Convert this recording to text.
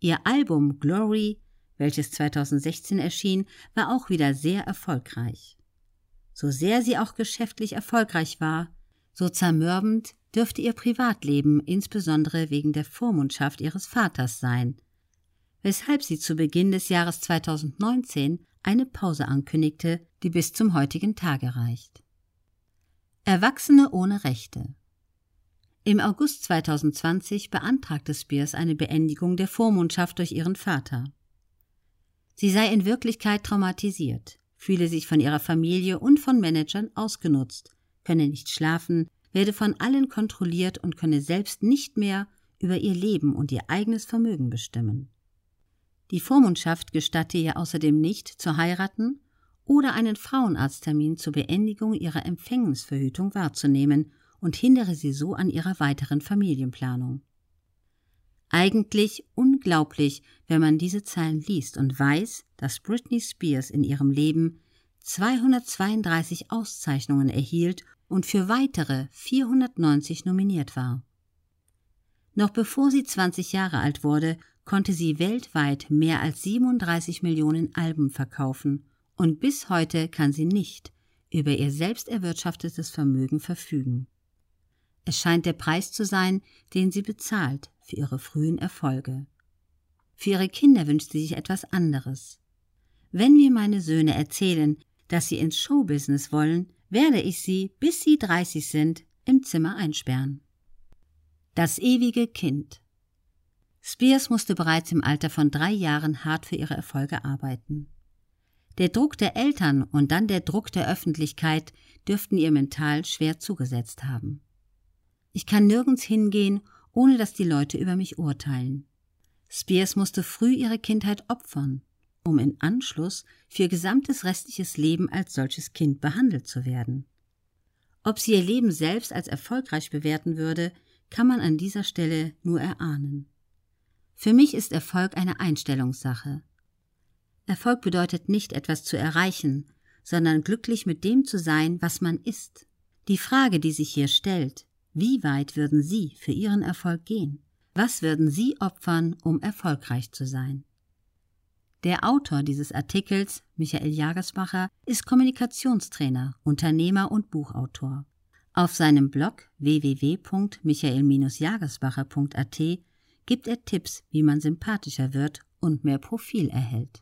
Ihr Album Glory, welches 2016 erschien, war auch wieder sehr erfolgreich. So sehr sie auch geschäftlich erfolgreich war, so zermürbend dürfte ihr Privatleben insbesondere wegen der Vormundschaft ihres Vaters sein, weshalb sie zu Beginn des Jahres 2019 eine Pause ankündigte, die bis zum heutigen Tage reicht. Erwachsene ohne Rechte Im August 2020 beantragte Spears eine Beendigung der Vormundschaft durch ihren Vater. Sie sei in Wirklichkeit traumatisiert, fühle sich von ihrer Familie und von Managern ausgenutzt, könne nicht schlafen, werde von allen kontrolliert und könne selbst nicht mehr über ihr Leben und ihr eigenes Vermögen bestimmen. Die Vormundschaft gestatte ihr außerdem nicht, zu heiraten oder einen Frauenarzttermin zur Beendigung ihrer Empfängnisverhütung wahrzunehmen und hindere sie so an ihrer weiteren Familienplanung. Eigentlich unglaublich, wenn man diese Zeilen liest und weiß, dass Britney Spears in ihrem Leben 232 Auszeichnungen erhielt und für weitere 490 nominiert war. Noch bevor sie 20 Jahre alt wurde, konnte sie weltweit mehr als 37 Millionen Alben verkaufen und bis heute kann sie nicht über ihr selbst erwirtschaftetes Vermögen verfügen. Es scheint der Preis zu sein, den sie bezahlt für ihre frühen Erfolge. Für ihre Kinder wünscht sie sich etwas anderes. Wenn mir meine Söhne erzählen, dass sie ins Showbusiness wollen, werde ich sie, bis sie 30 sind, im Zimmer einsperren. Das ewige Kind. Spears musste bereits im Alter von drei Jahren hart für ihre Erfolge arbeiten. Der Druck der Eltern und dann der Druck der Öffentlichkeit dürften ihr mental schwer zugesetzt haben. Ich kann nirgends hingehen, ohne dass die Leute über mich urteilen. Spears musste früh ihre Kindheit opfern, um in Anschluss für ihr gesamtes restliches Leben als solches Kind behandelt zu werden. Ob sie ihr Leben selbst als erfolgreich bewerten würde, kann man an dieser Stelle nur erahnen. Für mich ist Erfolg eine Einstellungssache. Erfolg bedeutet nicht etwas zu erreichen, sondern glücklich mit dem zu sein, was man ist. Die Frage, die sich hier stellt, wie weit würden Sie für Ihren Erfolg gehen? Was würden Sie opfern, um erfolgreich zu sein? Der Autor dieses Artikels, Michael Jagersbacher, ist Kommunikationstrainer, Unternehmer und Buchautor. Auf seinem Blog www.michael-jagersbacher.at gibt er Tipps, wie man sympathischer wird und mehr Profil erhält.